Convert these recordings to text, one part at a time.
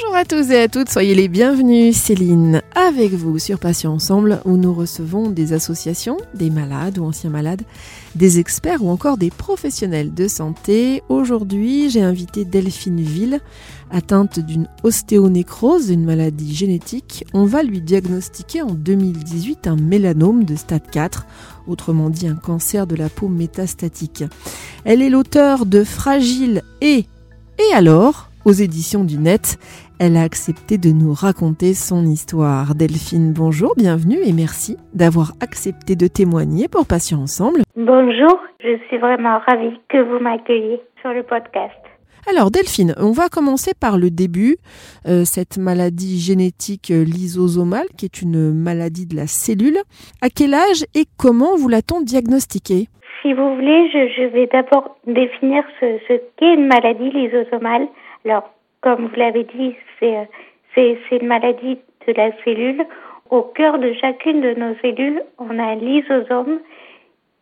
Bonjour à tous et à toutes, soyez les bienvenus. Céline avec vous sur Patients Ensemble où nous recevons des associations, des malades ou anciens malades, des experts ou encore des professionnels de santé. Aujourd'hui, j'ai invité Delphine Ville, atteinte d'une ostéonécrose, une maladie génétique. On va lui diagnostiquer en 2018 un mélanome de stade 4, autrement dit un cancer de la peau métastatique. Elle est l'auteur de Fragile et Et alors aux éditions du Net. Elle a accepté de nous raconter son histoire. Delphine, bonjour, bienvenue et merci d'avoir accepté de témoigner pour Patients Ensemble. Bonjour, je suis vraiment ravie que vous m'accueilliez sur le podcast. Alors Delphine, on va commencer par le début. Euh, cette maladie génétique lysosomale, qui est une maladie de la cellule. À quel âge et comment vous l'a-t-on diagnostiquée? Si vous voulez, je, je vais d'abord définir ce, ce qu'est une maladie lysosomale. Alors, comme vous l'avez dit, c'est une maladie de la cellule. Au cœur de chacune de nos cellules, on a un lysosome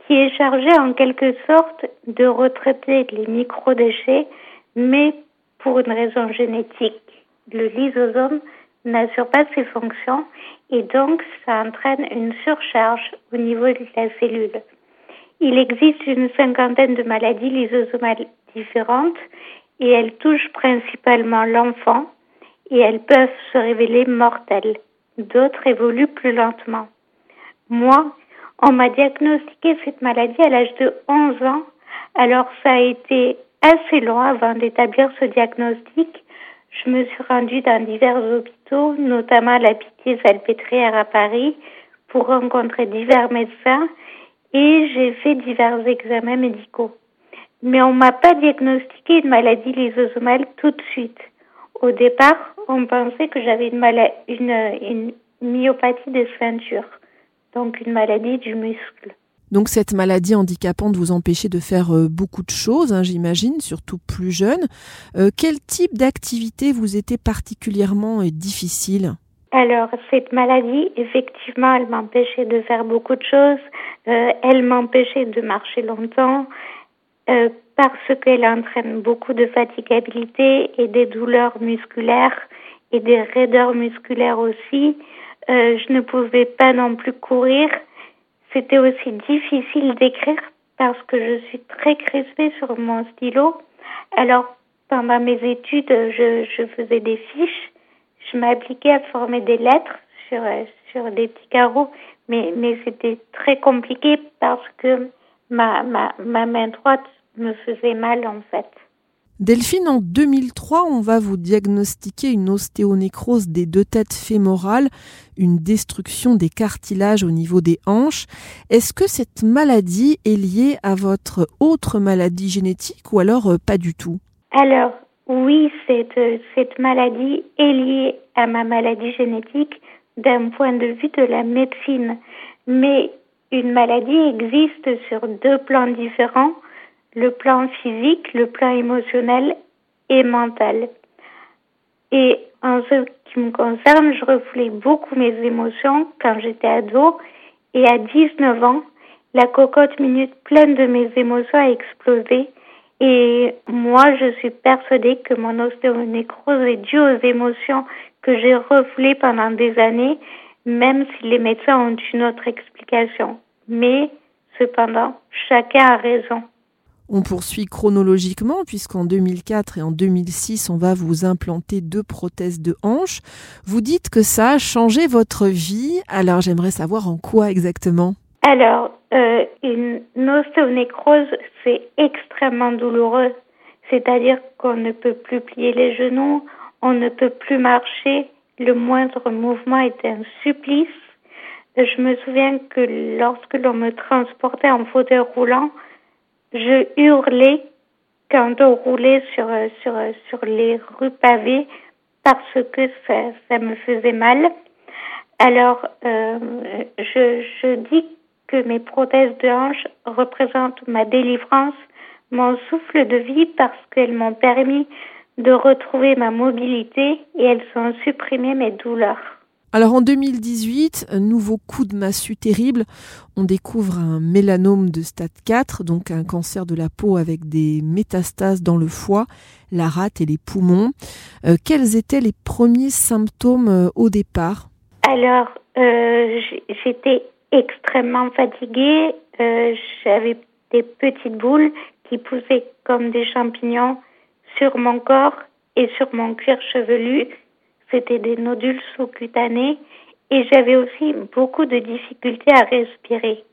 qui est chargé en quelque sorte de retraiter les microdéchets, mais pour une raison génétique. Le lysosome n'assure pas ses fonctions et donc ça entraîne une surcharge au niveau de la cellule. Il existe une cinquantaine de maladies lysosomales différentes et elles touchent principalement l'enfant et elles peuvent se révéler mortelles. D'autres évoluent plus lentement. Moi, on m'a diagnostiqué cette maladie à l'âge de 11 ans, alors ça a été assez long avant d'établir ce diagnostic. Je me suis rendue dans divers hôpitaux, notamment la Pitié-Salpêtrière à Paris, pour rencontrer divers médecins et j'ai fait divers examens médicaux mais on m'a pas diagnostiqué une maladie lysosomale tout de suite. Au départ, on pensait que j'avais une, une, une myopathie des ceintures, donc une maladie du muscle. Donc cette maladie handicapante vous empêchait de faire euh, beaucoup de choses, hein, j'imagine, surtout plus jeune. Euh, quel type d'activité vous était particulièrement euh, difficile? Alors, cette maladie, effectivement, elle m'empêchait de faire beaucoup de choses. Euh, elle m'empêchait de marcher longtemps. Euh, parce qu'elle entraîne beaucoup de fatigabilité et des douleurs musculaires et des raideurs musculaires aussi. Euh, je ne pouvais pas non plus courir. C'était aussi difficile d'écrire parce que je suis très crispée sur mon stylo. Alors, pendant mes études, je, je faisais des fiches. Je m'appliquais à former des lettres sur, sur des petits carreaux, mais, mais c'était très compliqué parce que ma, ma, ma main droite me faisait mal en fait. Delphine, en 2003, on va vous diagnostiquer une ostéonécrose des deux têtes fémorales, une destruction des cartilages au niveau des hanches. Est-ce que cette maladie est liée à votre autre maladie génétique ou alors euh, pas du tout? Alors, oui, cette, cette maladie est liée à ma maladie génétique d'un point de vue de la médecine. Mais une maladie existe sur deux plans différents le plan physique, le plan émotionnel et mental. Et en ce qui me concerne, je refoulais beaucoup mes émotions quand j'étais ado et à 19 ans, la cocotte minute pleine de mes émotions a explosé et moi je suis persuadée que mon ostéonécrose est due aux émotions que j'ai refoulées pendant des années, même si les médecins ont une autre explication. Mais cependant, chacun a raison. On poursuit chronologiquement puisqu'en 2004 et en 2006, on va vous implanter deux prothèses de hanche. Vous dites que ça a changé votre vie. Alors j'aimerais savoir en quoi exactement. Alors, euh, une ostéonécrose, c'est extrêmement douloureux. C'est-à-dire qu'on ne peut plus plier les genoux, on ne peut plus marcher. Le moindre mouvement est un supplice. Je me souviens que lorsque l'on me transportait en fauteuil roulant, je hurlais quand on roulait sur, sur, sur les rues pavées parce que ça, ça me faisait mal. Alors, euh, je, je dis que mes prothèses de hanche représentent ma délivrance, mon souffle de vie parce qu'elles m'ont permis de retrouver ma mobilité et elles ont supprimé mes douleurs. Alors en 2018, un nouveau coup de massue terrible. On découvre un mélanome de stade 4, donc un cancer de la peau avec des métastases dans le foie, la rate et les poumons. Euh, quels étaient les premiers symptômes euh, au départ? Alors, euh, j'étais extrêmement fatiguée. J'avais des petites boules qui poussaient comme des champignons sur mon corps et sur mon cuir chevelu c'était des nodules sous-cutanés et j'avais aussi beaucoup de difficultés à respirer.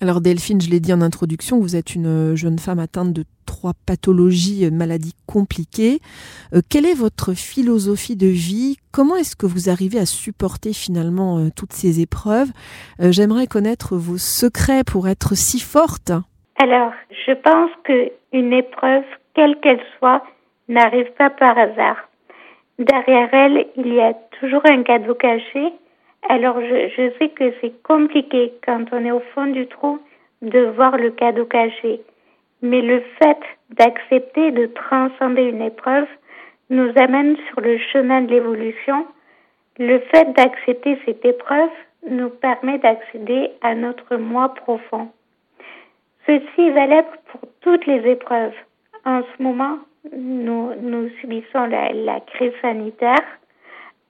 Alors Delphine, je l'ai dit en introduction, vous êtes une jeune femme atteinte de trois pathologies, euh, maladies compliquées. Euh, quelle est votre philosophie de vie? Comment est-ce que vous arrivez à supporter finalement euh, toutes ces épreuves? J'aimerais connaître vos secrets pour être si forte. Alors, je pense qu'une épreuve, quelle qu'elle soit, n'arrive pas par hasard. Derrière elle, il y a toujours un cadeau caché. Alors je, je sais que c'est compliqué quand on est au fond du trou de voir le cadeau caché. Mais le fait d'accepter de transcender une épreuve nous amène sur le chemin de l'évolution. Le fait d'accepter cette épreuve nous permet d'accéder à notre moi profond. Ceci est valable pour toutes les épreuves. En ce moment, nous, nous subissons la, la crise sanitaire.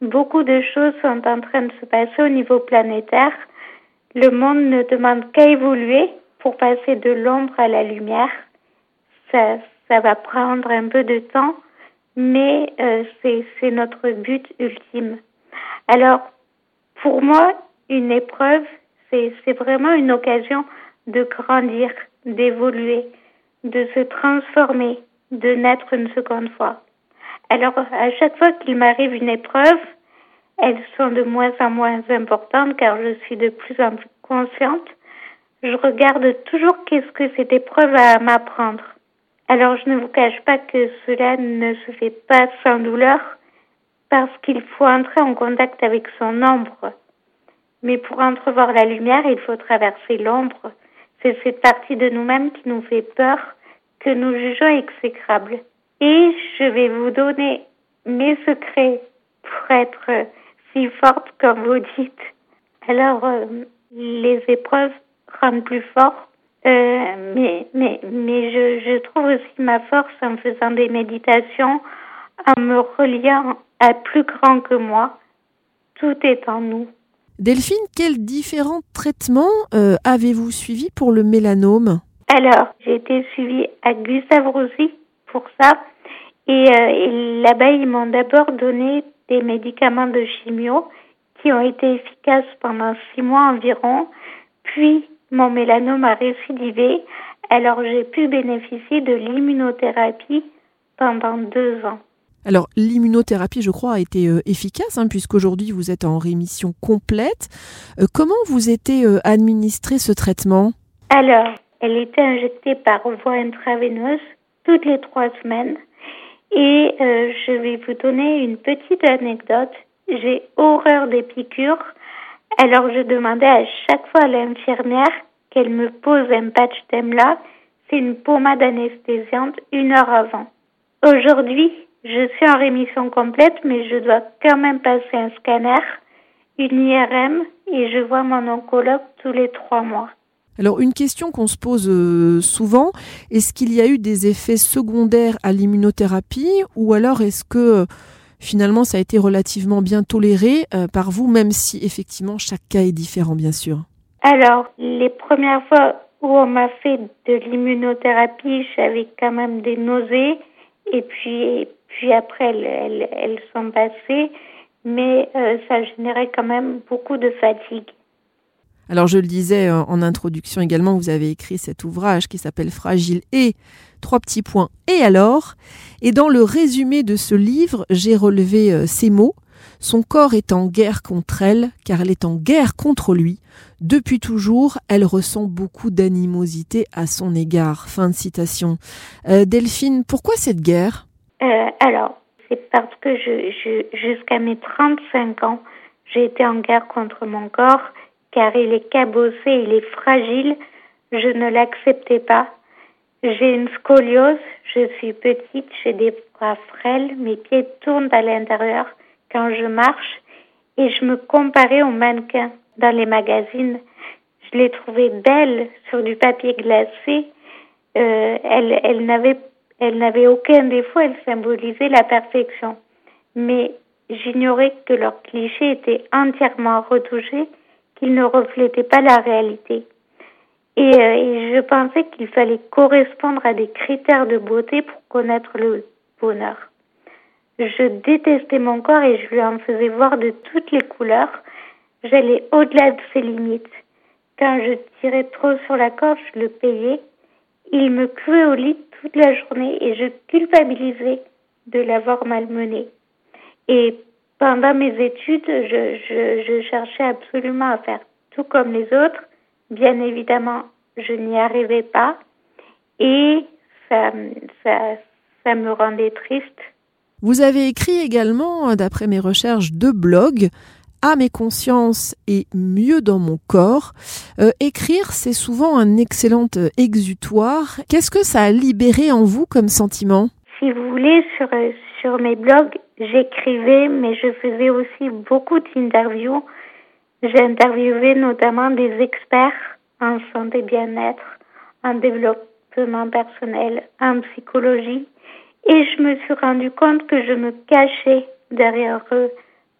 Beaucoup de choses sont en train de se passer au niveau planétaire. Le monde ne demande qu'à évoluer pour passer de l'ombre à la lumière. Ça, ça va prendre un peu de temps, mais euh, c'est notre but ultime. Alors, pour moi, une épreuve, c'est vraiment une occasion de grandir, d'évoluer, de se transformer, de naître une seconde fois. Alors, à chaque fois qu'il m'arrive une épreuve, elles sont de moins en moins importantes car je suis de plus en plus consciente. Je regarde toujours qu'est-ce que cette épreuve a à m'apprendre. Alors, je ne vous cache pas que cela ne se fait pas sans douleur parce qu'il faut entrer en contact avec son ombre. Mais pour entrevoir la lumière, il faut traverser l'ombre. C'est cette partie de nous-mêmes qui nous fait peur nous jugeons exécrable. Et je vais vous donner mes secrets pour être si forte comme vous dites. Alors, euh, les épreuves rendent plus fort, euh, mais, mais, mais je, je trouve aussi ma force en faisant des méditations, en me reliant à plus grand que moi. Tout est en nous. Delphine, quels différents traitements euh, avez-vous suivis pour le mélanome? Alors, j'ai été suivie à Gustave Roussy pour ça. Euh, et, là-bas, ils m'ont d'abord donné des médicaments de chimio qui ont été efficaces pendant six mois environ. Puis, mon mélanome a récidivé. Alors, j'ai pu bénéficier de l'immunothérapie pendant deux ans. Alors l'immunothérapie, je crois, a été euh, efficace, hein, puisqu'aujourd'hui vous êtes en rémission complète. Euh, comment vous était administré ce traitement? Alors, elle était injectée par voie intraveineuse toutes les trois semaines. Et euh, je vais vous donner une petite anecdote. J'ai horreur des piqûres. Alors je demandais à chaque fois à l'infirmière qu'elle me pose un patch d'EMLA. C'est une pommade anesthésiante une heure avant. Aujourd'hui, je suis en rémission complète, mais je dois quand même passer un scanner, une IRM, et je vois mon oncologue tous les trois mois. Alors une question qu'on se pose euh, souvent, est-ce qu'il y a eu des effets secondaires à l'immunothérapie ou alors est-ce que euh, finalement ça a été relativement bien toléré euh, par vous, même si effectivement chaque cas est différent bien sûr? Alors les premières fois où on m'a fait de l'immunothérapie, j'avais quand même des nausées et puis, puis après elles, elles, sont passées, mais ça générait quand même beaucoup de fatigue. Alors je le disais euh, en introduction également, vous avez écrit cet ouvrage qui s'appelle Fragile et trois petits points et alors? Et dans le résumé de ce livre, j'ai relevé euh, ces mots. Son corps est en guerre contre elle, car elle est en guerre contre lui. Depuis toujours, elle ressent beaucoup d'animosité à son égard. Fin de citation. Euh, Delphine, pourquoi cette guerre? Alors, c'est parce que jusqu'à mes 35 ans, j'ai été en guerre contre mon corps car il est cabossé, il est fragile. Je ne l'acceptais pas. J'ai une scoliose, je suis petite, j'ai des bras frêles, mes pieds tournent à l'intérieur quand je marche et je me comparais aux mannequins dans les magazines. Je les trouvais belles sur du papier glacé. Euh, elle n'avait aucun défaut, elle symbolisait la perfection. Mais j'ignorais que leurs clichés étaient entièrement retouchés, qu'ils ne reflétaient pas la réalité. Et, euh, et je pensais qu'il fallait correspondre à des critères de beauté pour connaître le bonheur. Je détestais mon corps et je lui en faisais voir de toutes les couleurs. J'allais au-delà de ses limites. Quand je tirais trop sur la corde, je le payais. Il me clouait au lit toute la journée et je culpabilisais de l'avoir malmené. Et pendant mes études, je, je, je, cherchais absolument à faire tout comme les autres. Bien évidemment, je n'y arrivais pas et ça, ça, ça me rendait triste. Vous avez écrit également, d'après mes recherches, deux blogs à mes consciences et mieux dans mon corps. Euh, écrire, c'est souvent un excellent exutoire. Qu'est-ce que ça a libéré en vous comme sentiment? Si vous voulez, sur, sur mes blogs, j'écrivais, mais je faisais aussi beaucoup d'interviews. J'ai interviewé notamment des experts en santé bien-être, en développement personnel, en psychologie. Et je me suis rendu compte que je me cachais derrière eux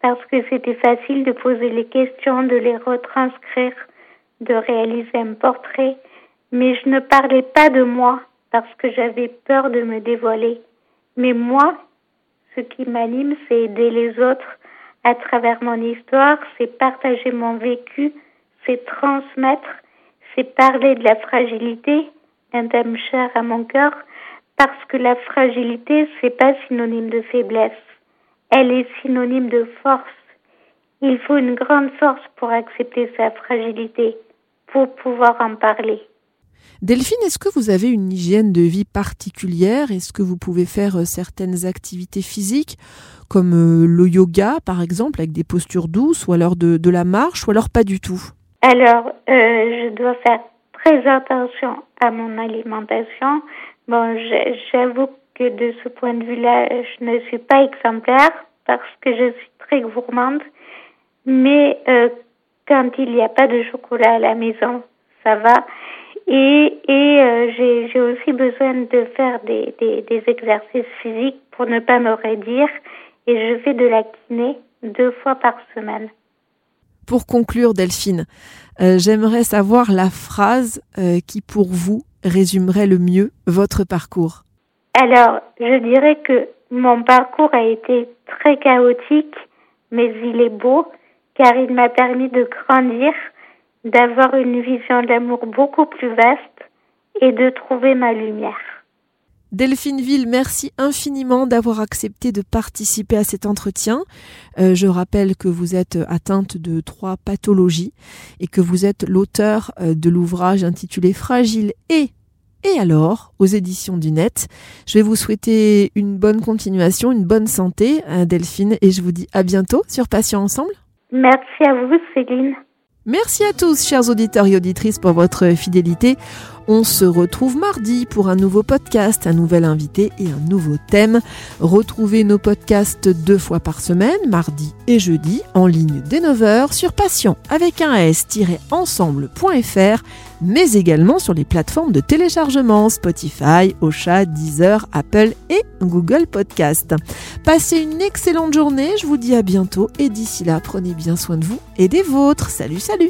parce que c'était facile de poser les questions, de les retranscrire, de réaliser un portrait, mais je ne parlais pas de moi parce que j'avais peur de me dévoiler. Mais moi, ce qui m'anime, c'est aider les autres à travers mon histoire, c'est partager mon vécu, c'est transmettre, c'est parler de la fragilité, un thème cher à mon cœur, parce que la fragilité, c'est pas synonyme de faiblesse elle est synonyme de force. Il faut une grande force pour accepter sa fragilité, pour pouvoir en parler. Delphine, est-ce que vous avez une hygiène de vie particulière? Est-ce que vous pouvez faire euh, certaines activités physiques, comme euh, le yoga par exemple, avec des postures douces, ou alors de, la marche, ou alors pas du tout? Alors, euh, je dois faire très attention à mon alimentation. Bon, j'avoue que de ce point de vue-là, je ne suis pas exemplaire parce que je suis très gourmande. Mais quand il n'y a pas de chocolat à la maison, ça va. Et, et euh, j'ai aussi besoin de faire des, des, des, exercices physiques pour ne pas me raidir. Et je fais de la kiné deux fois par semaine. Pour conclure, Delphine, euh, j'aimerais savoir la phrase euh, qui, pour vous, résumerait le mieux votre parcours. Alors, je dirais que mon parcours a été très chaotique, mais il est beau car il m'a permis de grandir, d'avoir une vision d'amour beaucoup plus vaste et de trouver ma lumière. Delphine Ville, merci infiniment d'avoir accepté de participer à cet entretien. Euh, je rappelle que vous êtes atteinte de trois pathologies et que vous êtes l'auteur euh, de l'ouvrage intitulé Fragile et et alors, aux éditions du net, je vais vous souhaiter une bonne continuation, une bonne santé, hein, Delphine, et je vous dis à bientôt sur Patients Ensemble. Merci à vous, Céline. Merci à tous, chers auditeurs et auditrices, pour votre fidélité. On se retrouve mardi pour un nouveau podcast, un nouvel invité et un nouveau thème. Retrouvez nos podcasts deux fois par semaine, mardi et jeudi, en ligne dès 9h sur patient avec un s-ensemble.fr, mais également sur les plateformes de téléchargement Spotify, Ocha, Deezer, Apple et Google Podcast. Passez une excellente journée, je vous dis à bientôt et d'ici là, prenez bien soin de vous et des vôtres. Salut, salut